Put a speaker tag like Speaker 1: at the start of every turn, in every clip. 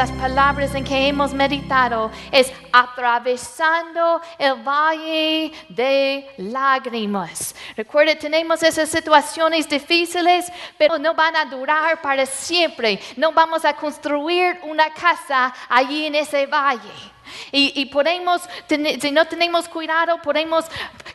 Speaker 1: esas palabras en que hemos meditado es atravesando el valle de lágrimas. Recuerde, tenemos esas situaciones difíciles, pero no van a durar para siempre. No vamos a construir una casa allí en ese valle. Y, podemos, si no tenemos cuidado, podemos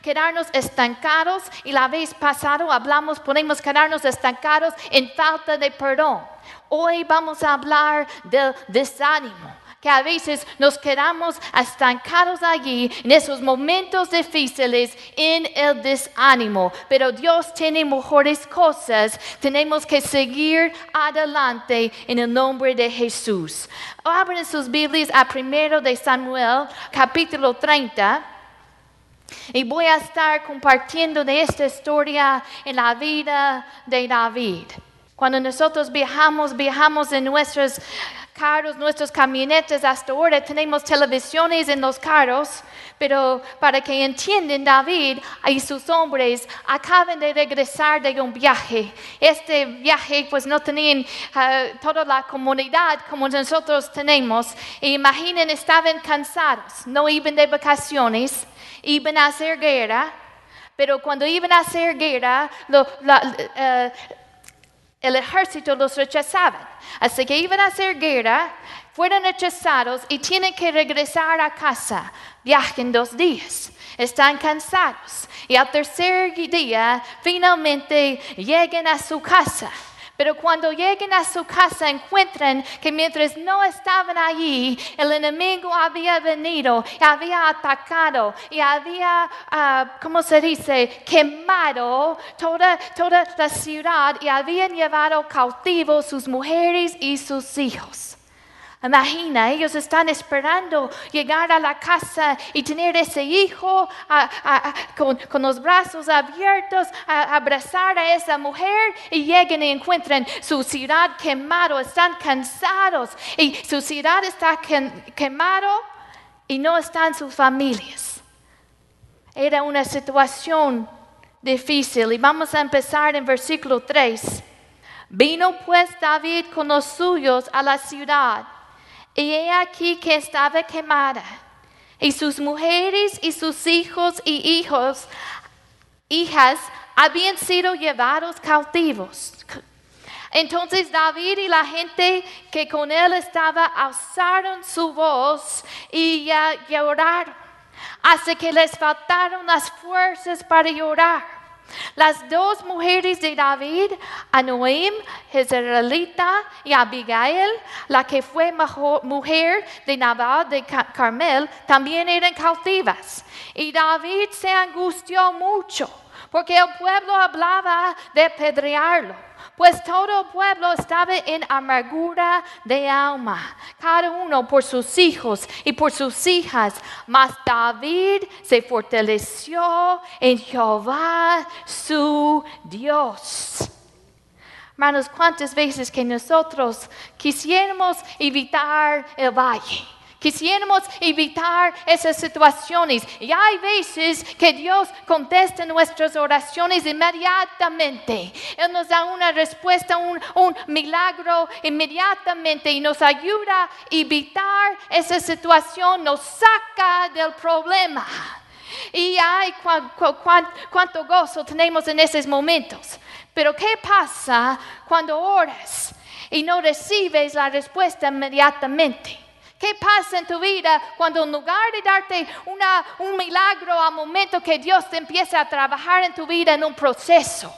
Speaker 1: quedarnos estancados. Y la vez pasada hablamos, podemos quedarnos estancados en falta de perdón. Hoy vamos a hablar del desánimo que a veces nos quedamos estancados allí en esos momentos difíciles en el desánimo. Pero Dios tiene mejores cosas. Tenemos que seguir adelante en el nombre de Jesús. Abren sus Biblias a primero de Samuel, capítulo 30. Y voy a estar compartiendo de esta historia en la vida de David. Cuando nosotros viajamos, viajamos en nuestros carros, nuestros camionetes, hasta ahora tenemos televisiones en los carros, pero para que entiendan, David y sus hombres acaban de regresar de un viaje. Este viaje pues no tenían ah, toda la comunidad como nosotros tenemos. E imaginen, estaban cansados, no iban de vacaciones, iban a hacer guerra, pero cuando iban a hacer guerra, lo, eh, el ejército los rechazaban. Así que iban a hacer guerra, fueron rechazados y tienen que regresar a casa. Viajen dos días. Están cansados. Y al tercer día finalmente llegan a su casa. Pero cuando lleguen a su casa encuentran que mientras no estaban allí, el enemigo había venido, había atacado y había, uh, ¿cómo se dice?, quemado toda, toda la ciudad y habían llevado cautivos sus mujeres y sus hijos. Imagina, ellos están esperando llegar a la casa y tener ese hijo con, los brazos abiertos, abrazar a esa mujer y lleguen y encuentran su ciudad quemado, están cansados y su ciudad está quemado y no están sus familias. Era una situación difícil y vamos a empezar en versículo 3. Vino pues David con los suyos a la ciudad y he aquí que estaba quemada, y sus mujeres y sus hijos y hijos, hijas, habían sido llevados cautivos. Entonces David y la gente que con él estaba alzaron su voz y lloraron, hasta que les faltaron las fuerzas para llorar. Las dos mujeres de David, Anoim, Jezreelita, y Abigail, la que fue mujer de Nabal de Carmel, también eran cautivas. Y David se angustió mucho porque el pueblo hablaba de pedrearlo pues todo el pueblo estaba en amargura de alma, cada uno por sus hijos y por sus hijas. Mas David se fortaleció en Jehová su Dios. Hermanos, ¿cuántas veces que nosotros quisiéramos evitar el valle? Quisiéramos evitar esas situaciones. Y hay veces que Dios contesta nuestras oraciones inmediatamente. Él nos da una respuesta, un, milagro inmediatamente y nos ayuda a evitar esa situación, nos saca del problema. Y hay cuánto gozo tenemos en esos momentos. Pero ¿qué pasa cuando oras y no recibes la respuesta inmediatamente? ¿Qué pasa en tu vida cuando en lugar de darte un milagro al momento que Dios te empieza a trabajar en tu vida en un proceso?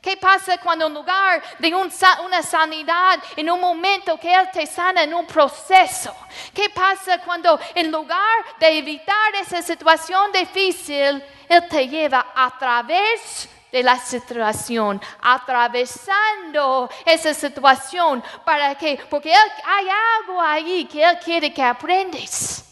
Speaker 1: ¿Qué pasa cuando en lugar de una sanidad, en un momento que Él te sana en un proceso? ¿Qué pasa cuando en lugar de evitar esa situación difícil, Él te lleva a través de la situación, atravesando esa situación para que, porque hay algo ahí que Él quiere que aprendes.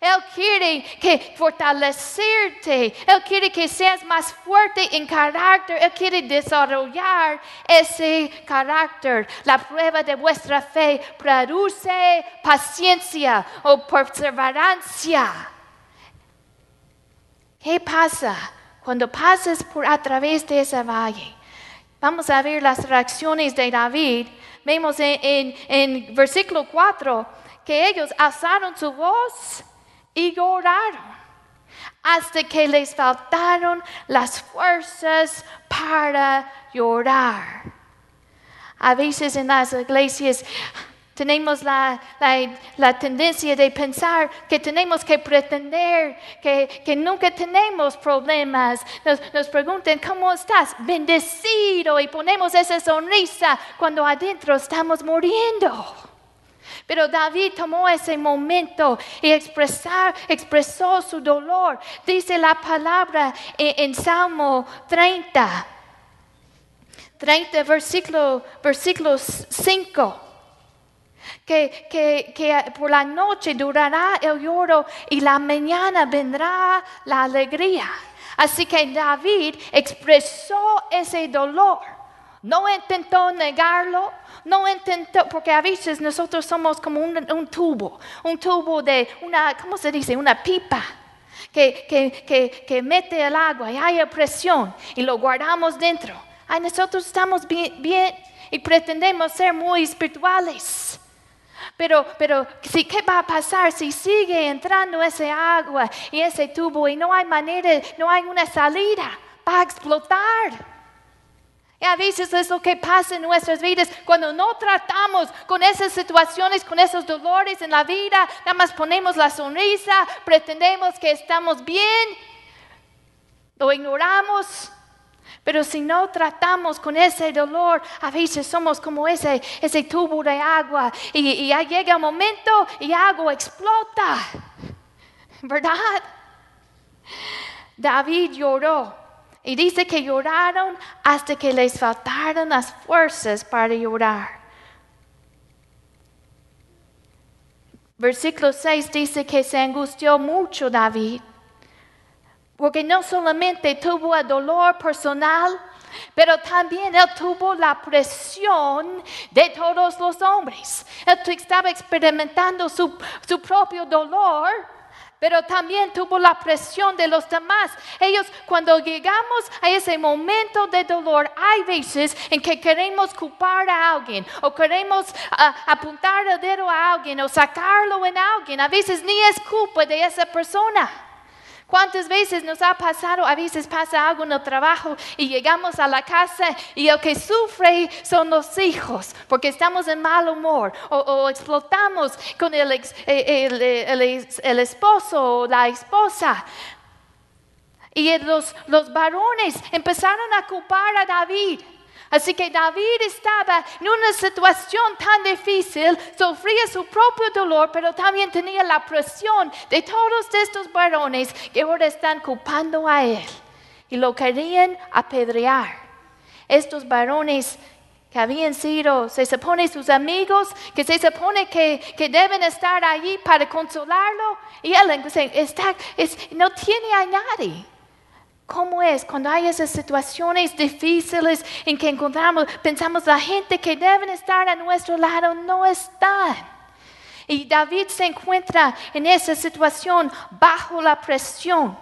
Speaker 1: Él quiere que fortalecerte, Él quiere que seas más fuerte en carácter, Él quiere desarrollar ese carácter. La prueba de vuestra fe produce paciencia o perseverancia. ¿Qué pasa? Cuando pases por a través de ese valle, vamos a ver las reacciones de David. vemos en, en, en versículo 4 que ellos alzaron su voz y lloraron hasta que les faltaron las fuerzas para llorar. A veces en las iglesias tenemos la, tendencia de pensar que tenemos que pretender que, nunca tenemos problemas. Nos, nos preguntan, ¿cómo estás? Bendecido y ponemos esa sonrisa cuando adentro estamos muriendo. Pero David tomó ese momento y expresar, expresó su dolor. Dice la palabra en, Salmo 30, 30 versículo, versículo 5. Que, que, que, por la noche durará el lloro y la mañana vendrá la alegría. Así que David expresó ese dolor. No intentó negarlo, no intentó, porque a veces nosotros somos como un, tubo, un tubo de una, ¿cómo se dice? Una pipa. Que, que, que, mete el agua y hay presión y lo guardamos dentro. Ay, nosotros estamos bien, bien y pretendemos ser muy espirituales. Pero, pero ¿qué va a pasar si sigue entrando ese agua y ese tubo y no hay manera, no hay una salida? Va a explotar. Y a veces es lo que pasa en nuestras vidas cuando no tratamos con esas situaciones, con esos dolores en la vida, nada más ponemos la sonrisa, pretendemos que estamos bien, lo ignoramos. Pero si no tratamos con ese dolor, a veces somos como ese, ese tubo de agua y, y ya llega un momento y agua explota. ¿Verdad? David lloró y dice que lloraron hasta que les faltaron las fuerzas para llorar. Versículo 6 dice que se angustió mucho David, porque no solamente tuvo el dolor personal, pero también él tuvo la presión de todos los hombres. Él estaba experimentando su, su propio dolor pero también tuvo la presión de los demás. Ellos, cuando llegamos a ese momento de dolor, hay veces en que queremos culpar a alguien o queremos ah, apuntar el dedo a alguien o sacarlo en alguien. A veces ni es culpa de esa persona. ¿Cuántas veces nos ha pasado? A veces pasa algo en el trabajo y llegamos a la casa y el que sufre son los hijos porque estamos en mal humor o, explotamos con el, el, esposo o la esposa. Y los, los varones empezaron a culpar a David. Así que David estaba en una situación tan difícil, sufría su propio dolor, pero también tenía la presión de todos estos varones que ahora están culpando a él y lo querían apedrear. Estos varones que habían sido, se supone sus amigos, que se supone que, deben estar allí para consolarlo, y él no tiene a nadie. ¿Cómo es cuando hay esas situaciones difíciles en que encontramos, pensamos la gente que deben estar a nuestro lado no están? Y David se encuentra en esa situación bajo la presión.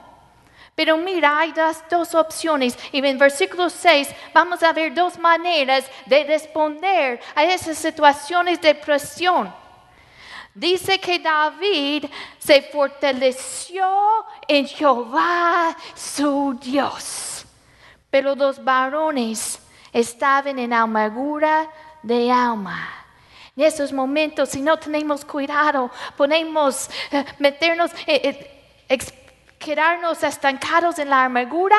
Speaker 1: Pero mira, hay dos, opciones. Y en versículo 6 vamos a ver dos maneras de responder a esas situaciones de presión. Dice que David se fortaleció en Jehová su Dios. Pero los varones estaban en amargura de alma. En esos momentos, si no tenemos cuidado, podemos eh, meternos, eh, eh, quedarnos estancados en la amargura.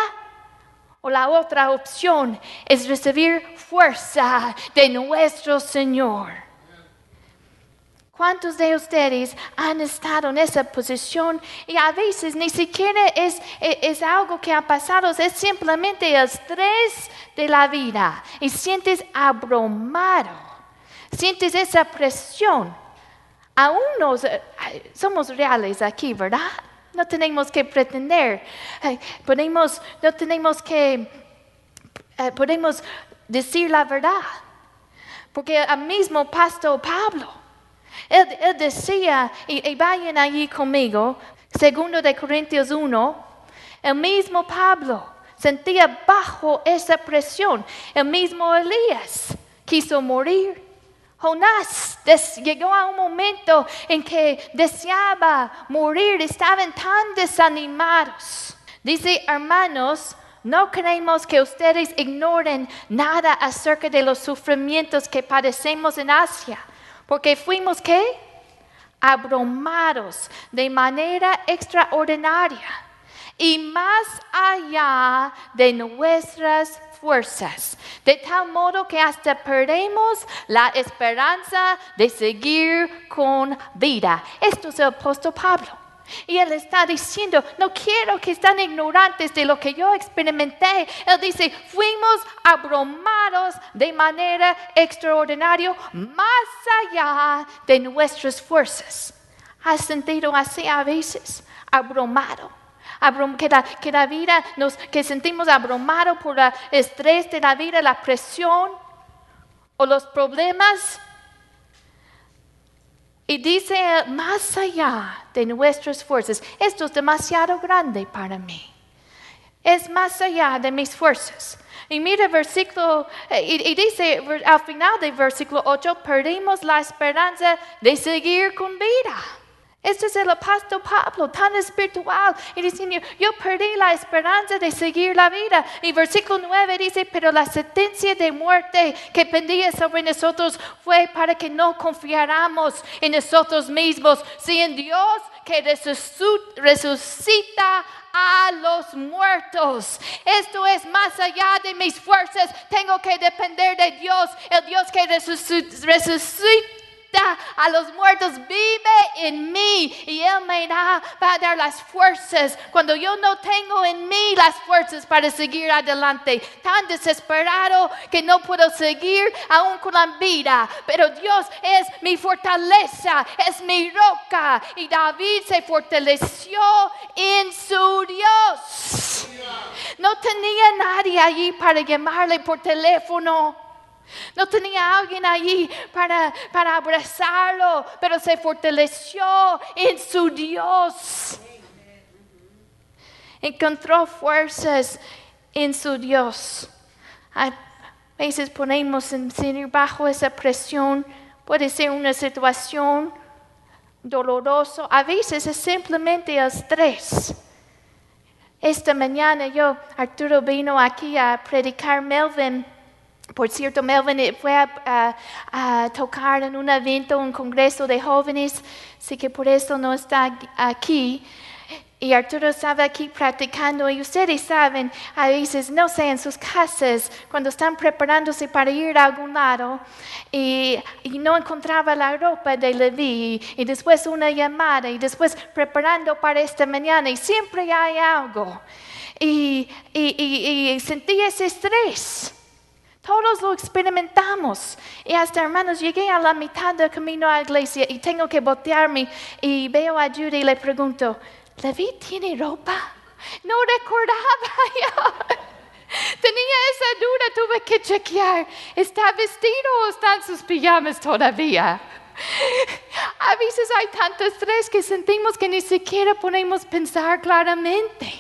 Speaker 1: O la otra opción es recibir fuerza de nuestro Señor. ¿Cuántos de ustedes han estado en esa posición y a veces ni siquiera es, es, algo que ha pasado, es simplemente el estrés de la vida y sientes abrumado, sientes esa presión? Aún nos, somos reales aquí, ¿verdad? No tenemos que pretender, podemos, no tenemos que, eh, podemos decir la verdad, porque el mismo pastor Pablo, él, decía, y, vayan allí conmigo, segundo de Corintios 1, el mismo Pablo sentía bajo esa presión. El mismo Elías quiso morir, Jonás des- llegó a un momento en que deseaba morir, estaban tan desanimados. Dice, hermanos, no queremos que ustedes ignoren nada acerca de los sufrimientos que padecemos en Asia, porque fuimos qué? Abrumados de manera extraordinaria y más allá de nuestras fuerzas, de tal modo que hasta perdemos la esperanza de seguir con vida. Esto es el apóstol Pablo. Y él está diciendo, no quiero que estén ignorantes de lo que yo experimenté. Él dice, fuimos abrumados de manera extraordinaria, más allá de nuestras fuerzas. ¿Has sentido así a veces? Abrumado. Abrum- que, la, que la vida nos, que sentimos abrumado por el estrés de la vida, la presión o los problemas. Y dice más allá de nuestras fuerzas, esto es demasiado grande para mí. Es más allá de mis fuerzas. Y mira versículo, eh, y, y dice al final del versículo 8, perdimos la esperanza de seguir con vida. Este es el apóstol Pablo, tan espiritual, y diciendo, yo perdí la esperanza de seguir la vida. Y versículo 9 dice, pero la sentencia de muerte que pendía sobre nosotros fue para que no confiáramos en nosotros mismos, sino en Dios que resuc- resucita a los muertos. Esto es más allá de mis fuerzas. Tengo que depender de Dios, el Dios que resuc- resucita a los muertos vive en mí y Él me da, va a dar las fuerzas cuando yo no tengo en mí las fuerzas para seguir adelante. Tan desesperado que no puedo seguir aún con la vida, pero Dios es mi fortaleza, es mi roca y David se fortaleció en su Dios. No tenía nadie allí para llamarle por teléfono. No tenía alguien allí para, para abrazarlo, pero se fortaleció en su Dios. Encontró fuerzas en su Dios. A veces ponemos en sentir bajo esa presión. Puede ser una situación dolorosa. A veces es simplemente estrés. Esta mañana yo, Arturo vino aquí a predicar Melvin. Por cierto, Melvin eh, fue a, tocar en un evento, un congreso de jóvenes, así que por eso no está aquí. Y Arturo estaba aquí practicando y ustedes saben, a veces, no sé, en sus casas, cuando están preparándose para ir a algún lado y, y no encontraba la ropa de Levi y después una llamada y después preparando para esta mañana y siempre hay algo. Y, y, y- y sentí ese estrés. Todos lo experimentamos. Y hasta, hermanos, llegué a la mitad del camino a la iglesia y tengo que voltearme y veo a Judy y le pregunto, ¿Levi tiene ropa? No recordaba yo. Tenía esa duda, tuve que chequear. ¿Está vestido o está en sus pijamas todavía? A veces hay tanto estrés que sentimos que ni siquiera podemos pensar claramente.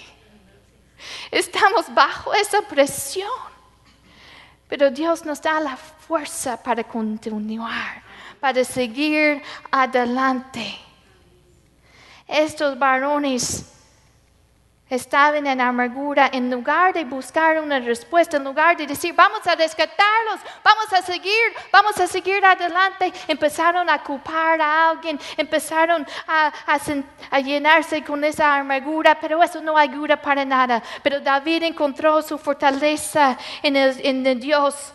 Speaker 1: Estamos bajo esa presión. Pero Dios nos da la fuerza para continuar, para seguir adelante. Estos varones estaban en amargura en lugar de buscar una respuesta, en lugar de decir, vamos a rescatarlos, vamos a seguir, vamos a seguir adelante, empezaron a culpar a alguien, empezaron a, llenarse con esa amargura, pero eso no ayuda para nada. Pero David encontró su fortaleza en el Dios.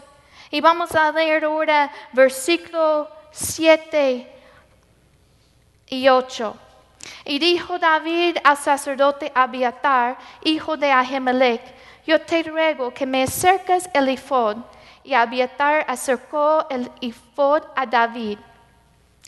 Speaker 1: Y vamos a leer ahora versículo 7 y 8. Y dijo David al sacerdote Abiatar, hijo de Ahimelech, yo te ruego que me acerques el efod. Y Abiatar acercó el efod a David.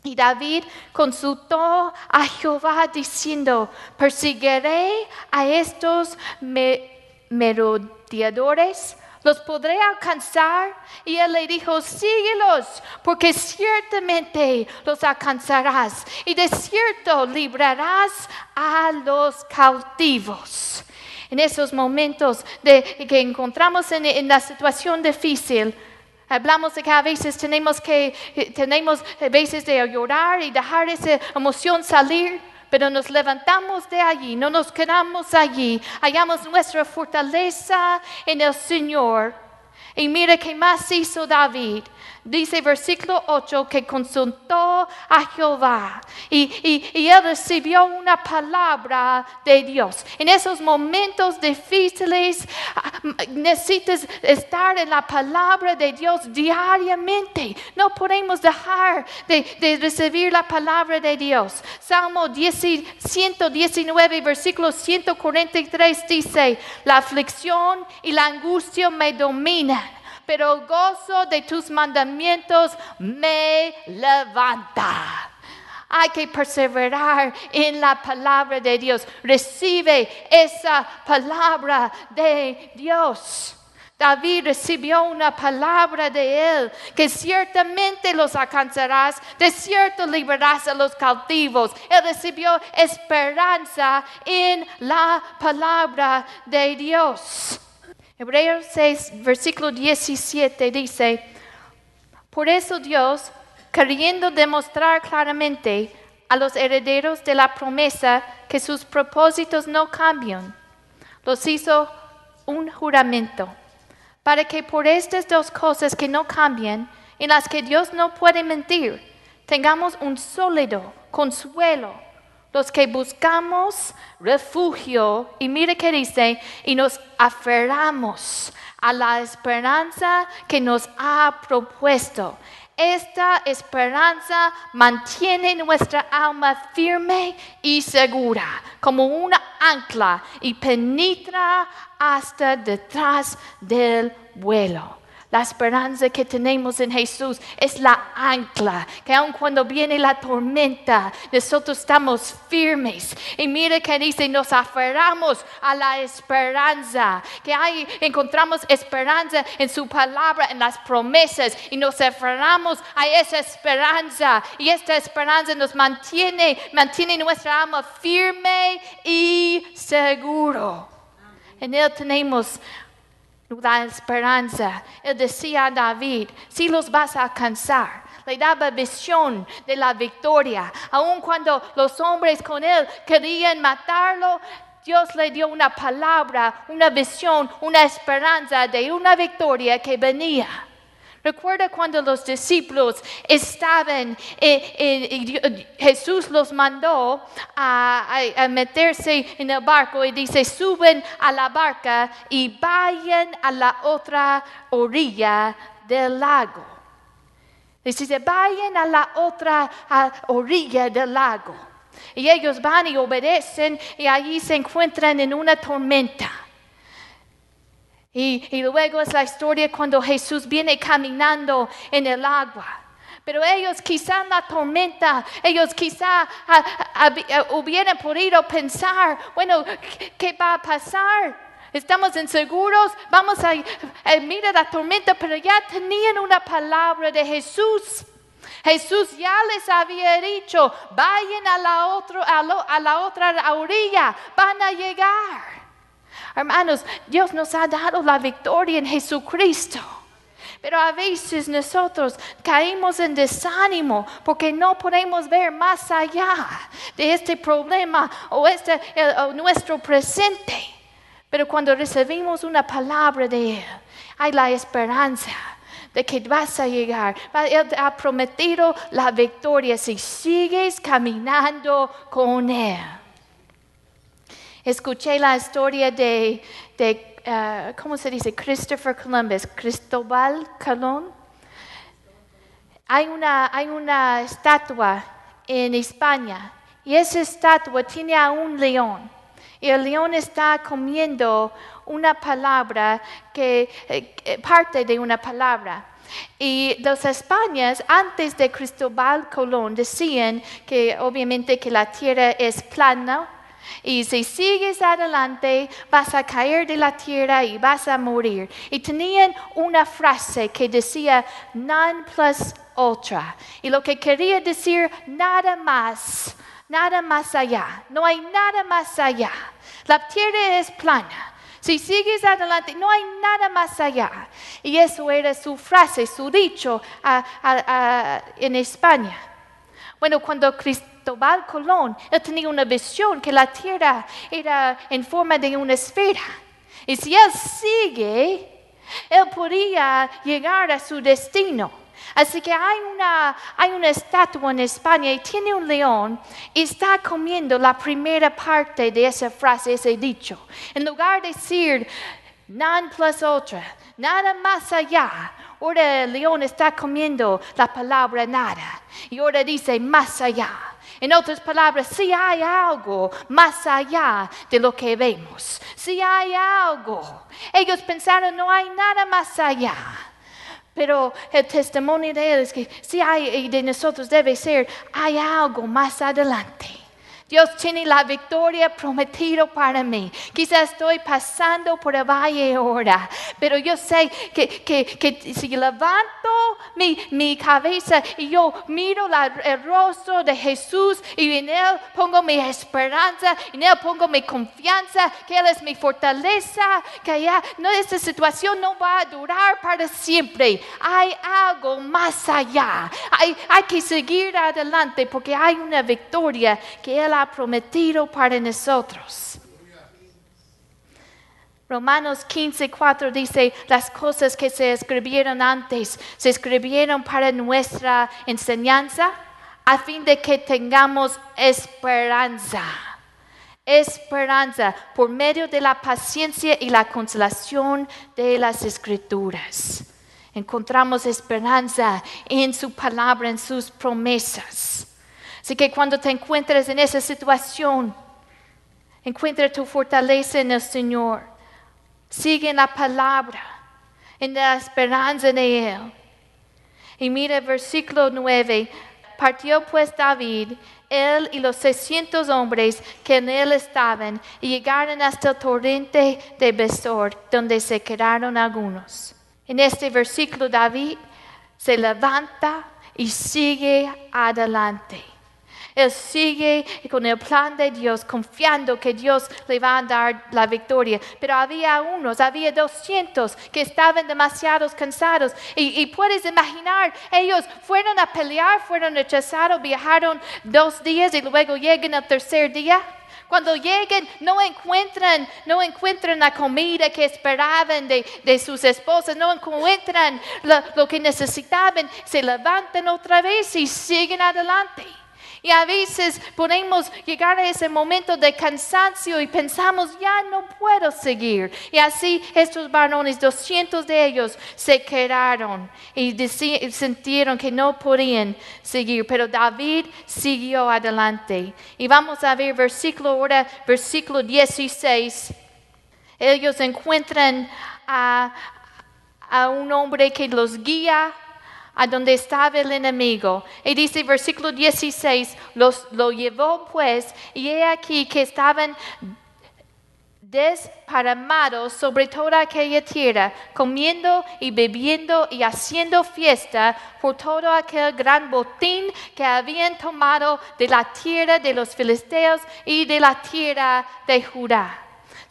Speaker 1: Y David consultó a Jehová diciendo, perseguiré a estos me- merodeadores, los podré alcanzar. Y él le dijo, síguelos, porque ciertamente los alcanzarás. Y de cierto librarás a los cautivos. En esos momentos de, que encontramos en, la situación difícil, Hablamos de que a veces tenemos que, eh, tenemos a veces de llorar y dejar esa emoción salir, pero nos levantamos de allí, no nos quedamos allí, hallamos nuestra fortaleza en el Señor. Y mire qué más hizo David. Dice versículo 8 que consultó a Jehová y, y, él recibió una palabra de Dios. En esos momentos difíciles ah, necesitas estar en la palabra de Dios diariamente. No podemos dejar de, de recibir la palabra de Dios. Salmo 10, 119, versículo 143 dice, la aflicción y la angustia me dominan pero gozo de tus mandamientos me levanta. Hay que perseverar en la palabra de Dios. Recibe esa palabra de Dios. David recibió una palabra de él, que ciertamente los alcanzarás, de cierto liberarás a los cautivos. Él recibió esperanza en la palabra de Dios. Hebreos 6, versículo 17 dice, por eso Dios, queriendo demostrar claramente a los herederos de la promesa que sus propósitos no cambian, los hizo un juramento, para que por estas dos cosas que no cambian, en las que Dios no puede mentir, tengamos un sólido consuelo los que buscamos refugio, y mire que dice, y nos aferramos a la esperanza que nos ha propuesto. Esta esperanza mantiene nuestra alma firme y segura, como una ancla, y penetra hasta detrás del vuelo. La esperanza que tenemos en Jesús es la ancla, que aun cuando viene la tormenta, nosotros estamos firmes. Y mire que dice, nos aferramos a la esperanza, que ahí encontramos esperanza en su palabra, en las promesas, y nos aferramos a esa esperanza. Y esta esperanza nos mantiene, mantiene nuestra alma firme y seguro. En él tenemos la esperanza. Él decía a David, si los vas a alcanzar. Le daba visión de la victoria. Aun cuando los hombres con él querían matarlo, Dios le dio una palabra, una visión, una esperanza de una victoria que venía. Recuerda cuando los discípulos estaban, eh, eh, Jesús los mandó a, meterse en el barco y dice, suben a la barca y vayan a la otra orilla del lago. Dice, vayan a la otra orilla del lago. Y ellos van y obedecen y allí se encuentran en una tormenta. Y, luego es la historia cuando Jesús viene caminando en el agua. Pero ellos quizá en la tormenta, ellos quizá hubieran podido pensar, bueno, ¿qué va a pasar? Estamos inseguros, vamos a, mirar la tormenta, pero ya tenían una palabra de Jesús. Jesús ya les había dicho, vayan a la, otro, a la otra orilla, van a llegar. Hermanos, Dios nos ha dado la victoria en Jesucristo. Pero a veces nosotros caemos en desánimo porque no podemos ver más allá de este problema o, este, nuestro presente. Pero cuando recibimos una palabra de Él, hay la esperanza de que vas a llegar. Él te ha prometido la victoria si sigues caminando con Él. Escuché la historia de, uh, ¿cómo se dice? Christopher Columbus, Cristóbal Colón. Hay una, hay una estatua en España y esa estatua tiene a un león. Y el león está comiendo una palabra que, eh, parte de una palabra. Y los españoles, antes de Cristóbal Colón, decían que obviamente que la tierra es plana y si sigues adelante, vas a caer de la tierra y vas a morir. Y tenían una frase que decía, non plus ultra. Y lo que quería decir, nada más, nada más allá. No hay nada más allá. La tierra es plana. Si sigues adelante, no hay nada más allá. Y eso era su frase, su dicho en España. Bueno, cuando Cristóbal Colón, él tenía una visión que la tierra era en forma de una esfera. Y si él sigue, él podría llegar a su destino. Así que hay una, hay una estatua en España y tiene un león y está comiendo la primera parte de esa frase, ese dicho. En lugar de decir non plus ultra, nada más allá, ahora el león está comiendo la palabra nada y ahora dice más allá. En otras palabras, si hay algo más allá de lo que vemos, si hay algo. Ellos pensaron, no hay nada más allá. Pero el testimonio de él es que si hay y de nosotros debe ser, hay algo más adelante. Dios tiene la victoria prometida para mí. Quizás estoy pasando por el valle ahora, pero yo sé que, que, que si levanto mi, mi cabeza y yo miro el rostro de Jesús y en Él pongo mi esperanza, en Él pongo mi confianza, que Él es mi fortaleza, que ya no, esta situación no va a durar para siempre. Hay algo más allá. Hay, hay que seguir adelante porque hay una victoria que Él ha prometido para nosotros. Romanos 15, 4 dice, las cosas que se escribieron antes se escribieron para nuestra enseñanza a fin de que tengamos esperanza. Esperanza por medio de la paciencia y la consolación de las escrituras. Encontramos esperanza en su palabra, en sus promesas. Así que cuando te encuentres en esa situación, encuentra tu fortaleza en el Señor. Sigue en la palabra, en la esperanza de Él. Y mira el versículo 9. Partió pues David, él y los 600 hombres que en él estaban, y llegaron hasta el torrente de Besor, donde se quedaron algunos. En este versículo David se levanta y sigue adelante. Él sigue con el plan de Dios, confiando que Dios le va a dar la victoria. Pero había unos, había 200 que estaban demasiado cansados. Y, y puedes imaginar, ellos fueron a pelear, fueron rechazados, viajaron dos días y luego llegan al tercer día. Cuando lleguen, no encuentran, no encuentran la comida que esperaban de, de sus esposas, no encuentran lo, lo que necesitaban, se levantan otra vez y siguen adelante. Y a veces podemos llegar a ese momento de cansancio y pensamos, ya no puedo seguir. Y así estos varones, 200 de ellos, se quedaron y sintieron que no podían seguir. Pero David siguió adelante. Y vamos a ver versículo ahora, versículo 16. Ellos encuentran a, a un hombre que los guía a donde estaba el enemigo. Y dice versículo 16, los, lo llevó pues, y he aquí que estaban desparamados sobre toda aquella tierra, comiendo y bebiendo y haciendo fiesta por todo aquel gran botín que habían tomado de la tierra de los filisteos y de la tierra de Judá.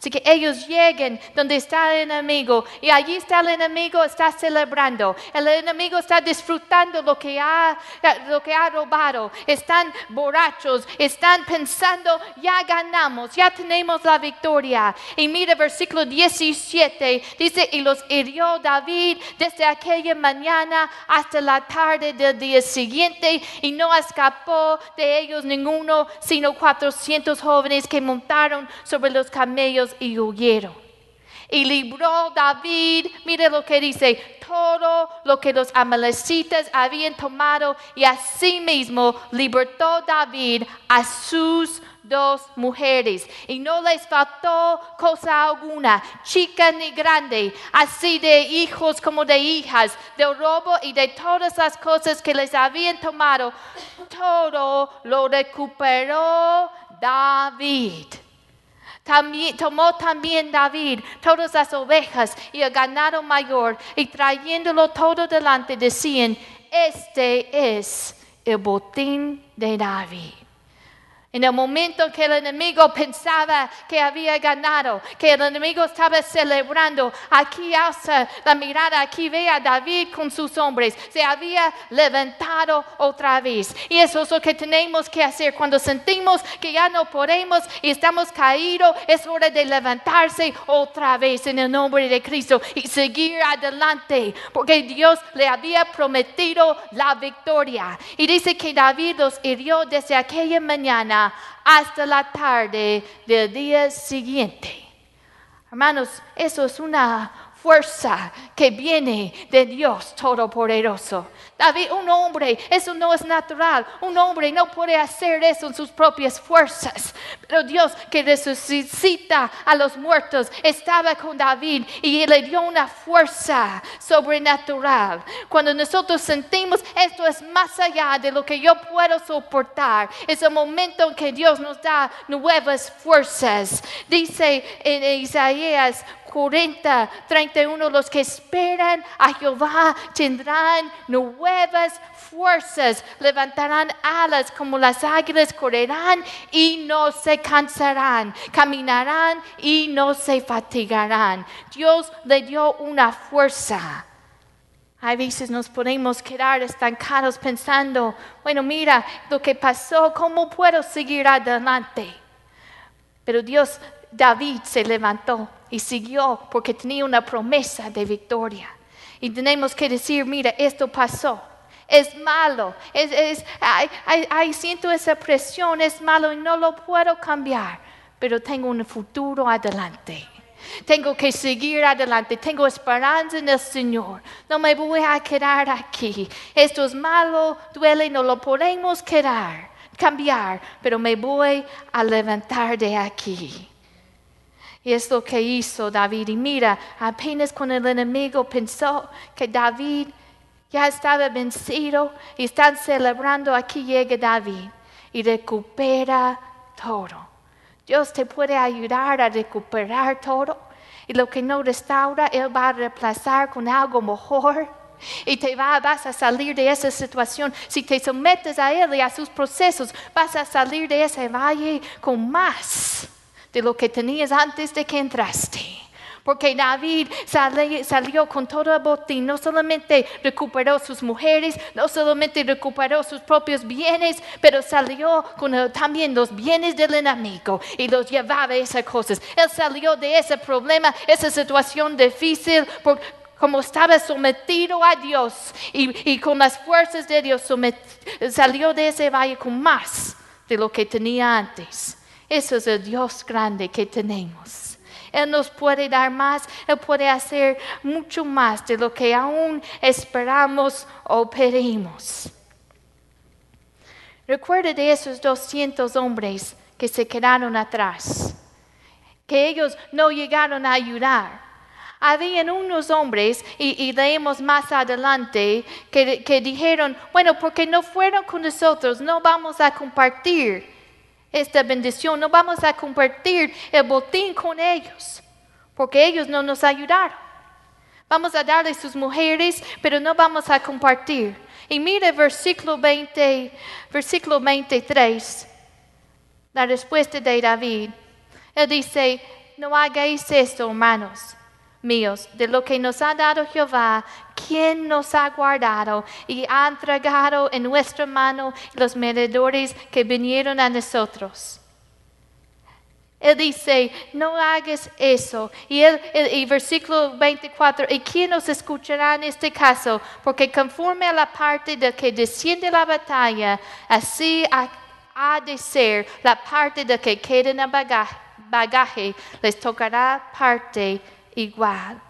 Speaker 1: Así que ellos lleguen donde está el enemigo y allí está el enemigo, está celebrando. El enemigo está disfrutando lo que ha, lo que ha robado. Están borrachos, están pensando, ya ganamos, ya tenemos la victoria. Y mira versículo 17, dice, y los hirió David desde aquella mañana hasta la tarde del día siguiente y no escapó de ellos ninguno, sino 400 jóvenes que montaron sobre los camellos y huyeron. Y libró David, mire lo que dice, todo lo que los amalecitas habían tomado y asimismo libertó David a sus dos mujeres y no les faltó cosa alguna, chica ni grande, así de hijos como de hijas, de robo y de todas las cosas que les habían tomado, todo lo recuperó David. Tomó también David todas las ovejas y el ganado mayor y trayéndolo todo delante decían, este es el botín de David. En el momento que el enemigo pensaba que había ganado, que el enemigo estaba celebrando, aquí alza la mirada, aquí ve a David con sus hombres, se había levantado otra vez. Y eso es lo que tenemos que hacer cuando sentimos que ya no podemos y estamos caídos, es hora de levantarse otra vez en el nombre de Cristo y seguir adelante, porque Dios le había prometido la victoria. Y dice que David los hirió desde aquella mañana hasta la tarde del día siguiente. Hermanos, eso es una fuerza que viene de Dios Todopoderoso. David, un hombre, eso no es natural. Un hombre no puede hacer eso en sus propias fuerzas. Pero Dios que resucita a los muertos estaba con David y le dio una fuerza sobrenatural. Cuando nosotros sentimos esto es más allá de lo que yo puedo soportar, es el momento en que Dios nos da nuevas fuerzas. Dice en Isaías 40, 31, los que esperan a Jehová tendrán nuevas fuerzas, levantarán alas como las águilas, correrán y no se cansarán, caminarán y no se fatigarán. Dios le dio una fuerza. A veces nos podemos quedar estancados pensando, bueno, mira lo que pasó, ¿cómo puedo seguir adelante? Pero Dios, David se levantó y siguió porque tenía una promesa de victoria. Y tenemos que decir, mira, esto pasó. Es malo, es, siento esa presión, es malo y no lo puedo cambiar, pero tengo un futuro adelante. Tengo que seguir adelante. Tengo esperanza en el Señor. No me voy a quedar aquí. Esto es malo, duele, no lo podemos quedar, cambiar, pero me voy a levantar de aquí. Y es lo que hizo David. Y mira, apenas cuando el enemigo pensó que David ya estaba vencido y están celebrando, aquí llega David y recupera todo. Dios te puede ayudar a recuperar todo. Y lo que no restaura, Él va a reemplazar con algo mejor. Y te va, vas a salir de esa situación. Si te sometes a Él y a sus procesos, vas a salir de ese valle con más de lo que tenías antes de que entraste. Porque David salió con todo el botín, no solamente recuperó sus mujeres, no solamente recuperó sus propios bienes, pero salió con también los bienes del enemigo y los llevaba esas cosas. Él salió de ese problema, esa situación difícil, como estaba sometido a Dios y con las fuerzas de Dios salió de ese valle con más de lo que tenía antes. Eso es el Dios grande que tenemos. Él nos puede dar más, Él puede hacer mucho más de lo que aún esperamos o pedimos. Recuerde de esos 200 hombres que se quedaron atrás, que ellos no llegaron a ayudar. Habían unos hombres, y, leemos más adelante, que, que dijeron, bueno, porque no fueron con nosotros, no vamos a compartir esta bendición, no vamos a compartir el botín con ellos, porque ellos no nos ayudaron. Vamos a darles sus mujeres, pero no vamos a compartir. Y mire versículo 20, versículo 23, la respuesta de David. Él dice, no hagáis esto, hermanos míos, de lo que nos ha dado Jehová, quien nos ha guardado y ha entregado en nuestra mano los medidores que vinieron a nosotros. Él dice, no hagas eso. Y el, versículo 24, ¿y quién nos escuchará en este caso? Porque conforme a la parte de que desciende la batalla, así ha, de ser la parte de que queda en el bagaje les tocará parte igual.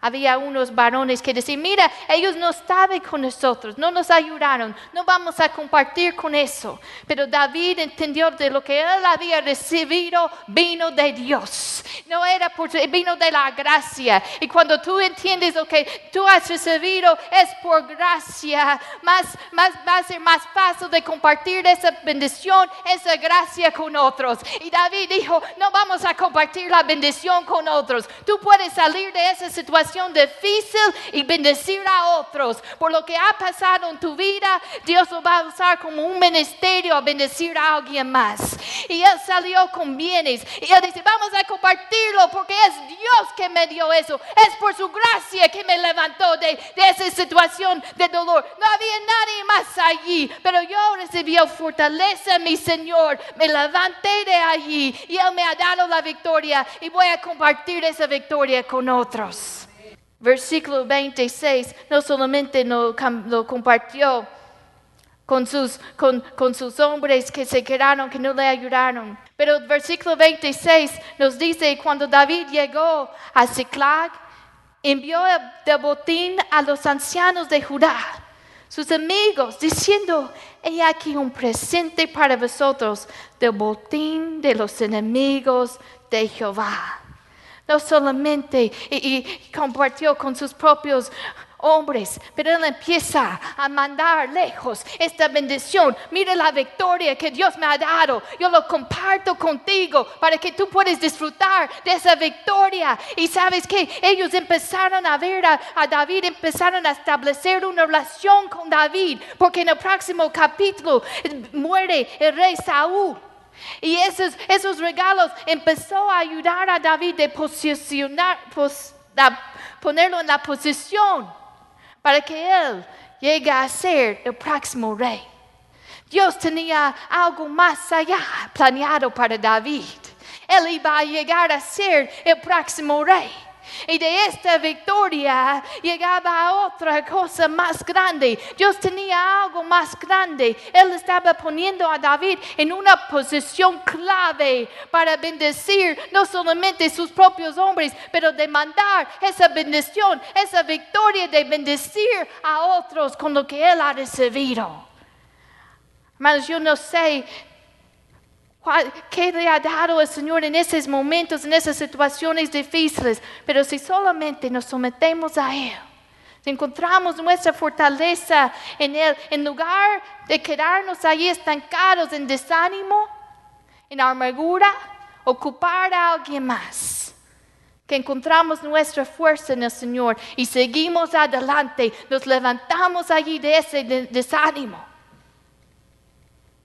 Speaker 1: Había unos varones que decían, mira, ellos no estaban con nosotros, no nos ayudaron, no vamos a compartir con eso. Pero David entendió de lo que él había recibido vino de Dios, no era por, vino de la gracia. Y cuando tú entiendes lo que tú has recibido es por gracia, más, más, va a ser más fácil de compartir esa bendición, esa gracia con otros. Y David dijo, no vamos a compartir la bendición con otros. Tú puedes salir de esa situación situación difícil y bendecir a otros. Por lo que ha pasado en tu vida, Dios lo va a usar como un ministerio a bendecir a alguien más. Y él salió con bienes. Y él dice, vamos a compartirlo porque es Dios que me dio eso. Es por su gracia que me levantó de, de esa situación de dolor. No había nadie más allí, pero yo recibí fortaleza, mi Señor. Me levanté de allí y Él me ha dado la victoria y voy a compartir esa victoria con otros. Versículo 26, no solamente lo, lo compartió con sus, con, con sus hombres que se quedaron, que no le ayudaron. Pero el versículo 26 nos dice, cuando David llegó a Ziklag, envió de botín a los ancianos de Judá, sus amigos, diciendo, he aquí un presente para vosotros del botín de los enemigos de Jehová. No solamente y, compartió con sus propios hombres, pero Él empieza a mandar lejos esta bendición. Mire la victoria que Dios me ha dado. Yo lo comparto contigo para que tú puedas disfrutar de esa victoria. Y sabes que ellos empezaron a ver a, David, empezaron a establecer una relación con David, porque en el próximo capítulo muere el rey Saúl. Y esos, esos regalos empezó a ayudar a David de posicionar, ponerlo en la posición para que él llegue a ser el próximo rey. Dios tenía algo más allá planeado para David. Él iba a llegar a ser el próximo rey. Y de esta victoria llegaba a otra cosa más grande. Dios tenía algo más grande. Él estaba poniendo a David en una posición clave para bendecir no solamente sus propios hombres, pero demandar esa bendición, esa victoria de bendecir a otros con lo que Él ha recibido. Hermanos, yo no sé ¿Qué le ha dado el Señor en esos momentos, en esas situaciones difíciles? Pero si solamente nos sometemos a Él, si encontramos nuestra fortaleza en Él, en lugar de quedarnos allí estancados en desánimo, en amargura, ocupar a alguien más, que encontramos nuestra fuerza en el Señor y seguimos adelante, nos levantamos allí de ese desánimo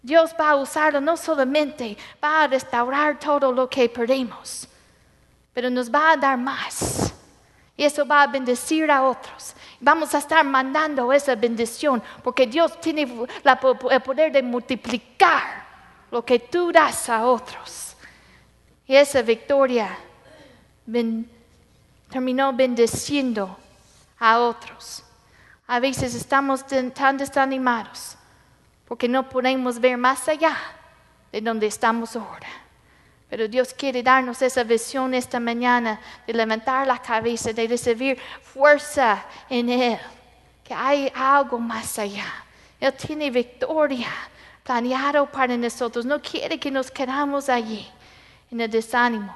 Speaker 1: Dios va a usarlo no solamente va a restaurar todo lo que perdimos, pero nos va a dar más. Y eso va a bendecir a otros. Vamos a estar mandando esa bendición porque Dios tiene el poder de multiplicar lo que tú das a otros. Y esa victoria terminó bendeciendo a otros. A veces estamos tan desanimados porque no podemos ver más allá de donde estamos ahora. Pero Dios quiere darnos esa visión esta mañana de levantar la cabeza, de recibir fuerza en Él, que hay algo más allá. Él tiene victoria planeado para nosotros. No quiere que nos quedamos allí en el desánimo.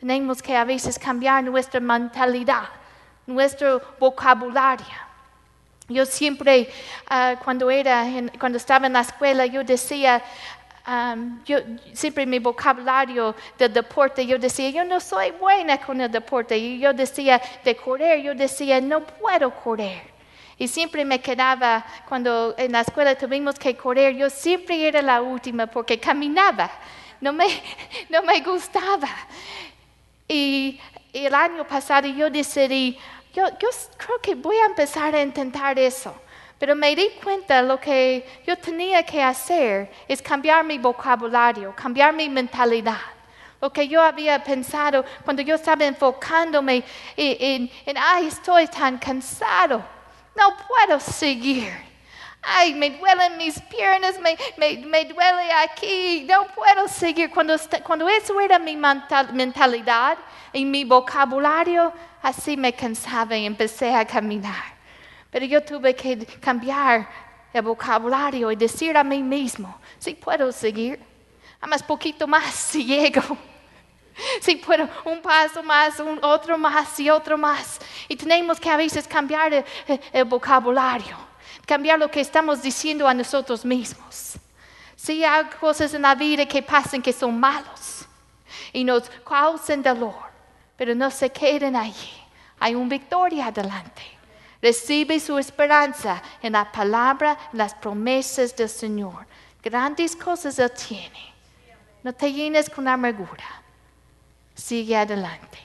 Speaker 1: Tenemos que a veces cambiar nuestra mentalidad, nuestro vocabulario. Yo siempre, ah, cuando, era cuando estaba en la escuela, yo decía, yo, siempre mi vocabulario del deporte, yo decía, yo no soy buena con el deporte. Y yo decía, de correr, yo decía, no puedo correr. Y siempre me quedaba, cuando en la escuela tuvimos que correr, yo siempre era la última porque caminaba. No me, no me gustaba. Y, el año pasado yo decidí, yo, creo que voy a empezar a intentar eso. Pero me di cuenta lo que yo tenía que hacer es cambiar mi vocabulario, cambiar mi mentalidad. Lo que yo había pensado cuando yo estaba enfocándome en, ay, estoy tan cansado, no puedo seguir. Ay, me duelen mis piernas, me, duele aquí, no puedo seguir. Cuando eso era mi mentalidad y mi vocabulario, así me cansaba y empecé a caminar. Pero yo tuve que cambiar el vocabulario y decir a mí mismo, si puedo seguir, más poquito más si llego. Si puedo, un paso más, un otro más y otro más. Y tenemos que a veces cambiar el, vocabulario, cambiar lo que estamos diciendo a nosotros mismos. Si hay cosas en la vida que pasan que son malos y nos causan dolor, pero no se queden allí. Hay una victoria adelante. Recibe su esperanza en la palabra, en las promesas del Señor. Grandes cosas Él tiene. No te llenes con amargura. Sigue adelante.